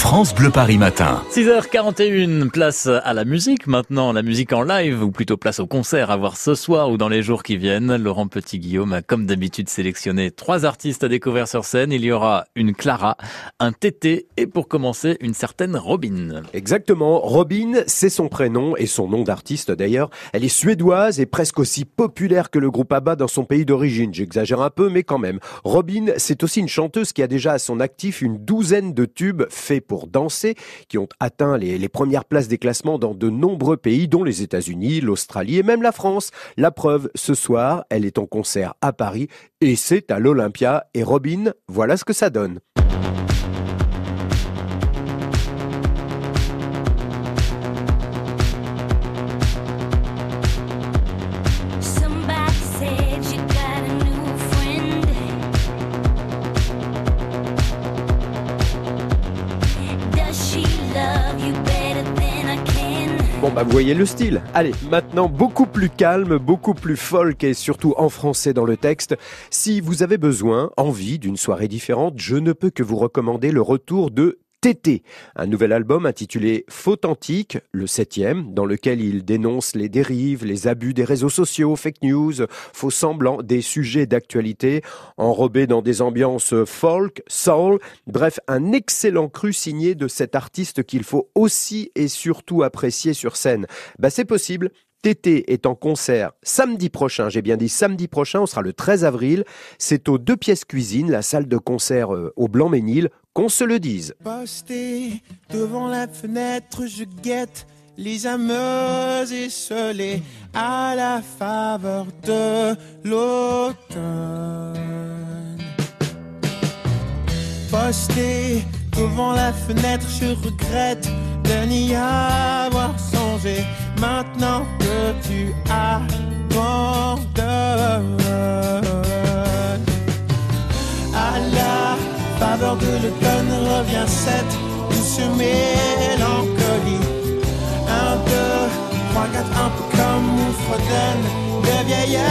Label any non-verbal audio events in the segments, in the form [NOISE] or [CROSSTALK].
France Bleu Paris Matin. 6h41, place à la musique maintenant, la musique en live, ou plutôt place au concert à voir ce soir ou dans les jours qui viennent. Laurent Petit-Guillaume a comme d'habitude sélectionné trois artistes à découvrir sur scène. Il y aura une Clara, un Tété et pour commencer une certaine Robin. Exactement, Robin, c'est son prénom et son nom d'artiste d'ailleurs. Elle est suédoise et presque aussi populaire que le groupe ABBA dans son pays d'origine. J'exagère un peu, mais quand même. Robin, c'est aussi une chanteuse qui a déjà à son actif une douzaine de tubes faits pour danser, qui ont atteint les, premières places des classements dans de nombreux pays, dont les États-Unis, l'Australie et même la France. La preuve, ce soir, elle est en concert à Paris et c'est à l'Olympia. Et Robin, voilà ce que ça donne. Bon bah vous voyez le style. Allez, maintenant beaucoup plus calme, beaucoup plus folk et surtout en français dans le texte. Si vous avez besoin, envie d'une soirée différente, je ne peux que vous recommander le retour de Tété, un nouvel album intitulé Faute antique, le septième, dans lequel il dénonce les dérives, les abus des réseaux sociaux, fake news, faux semblants, des sujets d'actualité, enrobés dans des ambiances folk, soul, bref, un excellent cru signé de cet artiste qu'il faut aussi et surtout apprécier sur scène. Bah c'est possible, Tété est en concert samedi prochain, j'ai bien dit samedi prochain, on sera le 13 avril. C'est aux deux pièces cuisine, la salle de concert euh, au Blanc-Ménil, qu'on se le dise. Posté devant la fenêtre, je guette les ameuses esselées à la faveur de l'automne. Posté devant la fenêtre, je regrette de n'y avoir songé. Maintenant que tu abandonnes. À la faveur de l'automne revient cette douce mélancolie. Un, deux, trois, quatre, un peu comme on fredonne de vieilles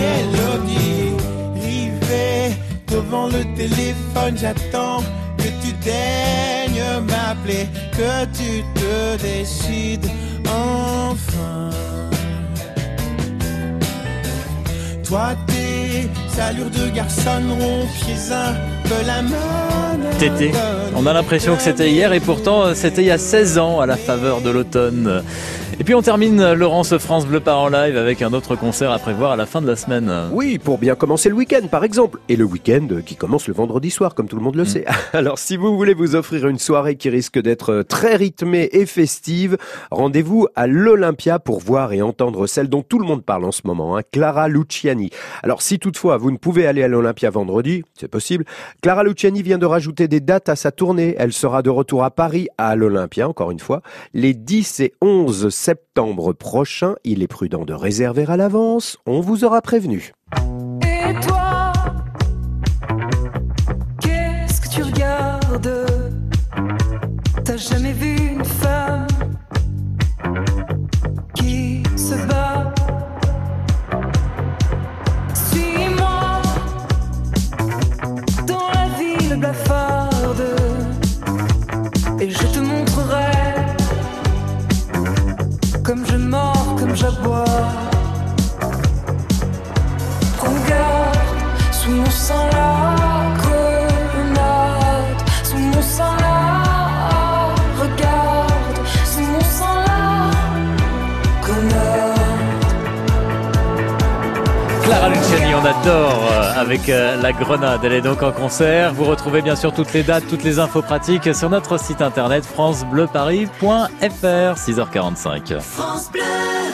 mélodies. Rivé devant le téléphone, j'attends que tu daignes m'appeler, que tu te décides enfin. Toi, tes allures de garçon rompiez un peu la main. Tété. On a l'impression que c'était hier et pourtant c'était il y a 16 ans à la faveur de l'automne. Et puis on termine Laurence France Bleu Part en live avec un autre concert à prévoir à la fin de la semaine. Oui, pour bien commencer le week-end, par exemple. Et le week-end euh, qui commence le vendredi soir, comme tout le monde le sait. [LAUGHS] Alors, si vous voulez vous offrir une soirée qui risque d'être euh, très rythmée et festive, rendez-vous à l'Olympia pour voir et entendre celle dont tout le monde parle en ce moment, hein, Clara Luciani. Alors, si toutefois vous ne pouvez aller à l'Olympia vendredi, c'est possible, Clara Luciani vient de rajouter des dates à sa tournée. Elle sera de retour à Paris, à l'Olympia, encore une fois, les 10 et 11 septembre prochains. Il est prudent de réserver à l'avance. On vous aura prévenu. Et toi, qu'est-ce que tu regardes? T'as jamais vu une femme qui se bat? Suis-moi dans la ville blafarde comme je mords, comme j'aboie. Regarde, sous mon sang la Clara Luciani, on adore euh, avec euh, la grenade. Elle est donc en concert. Vous retrouvez bien sûr toutes les dates, toutes les infos pratiques sur notre site internet francebleuparis.fr 6h45. France Bleu.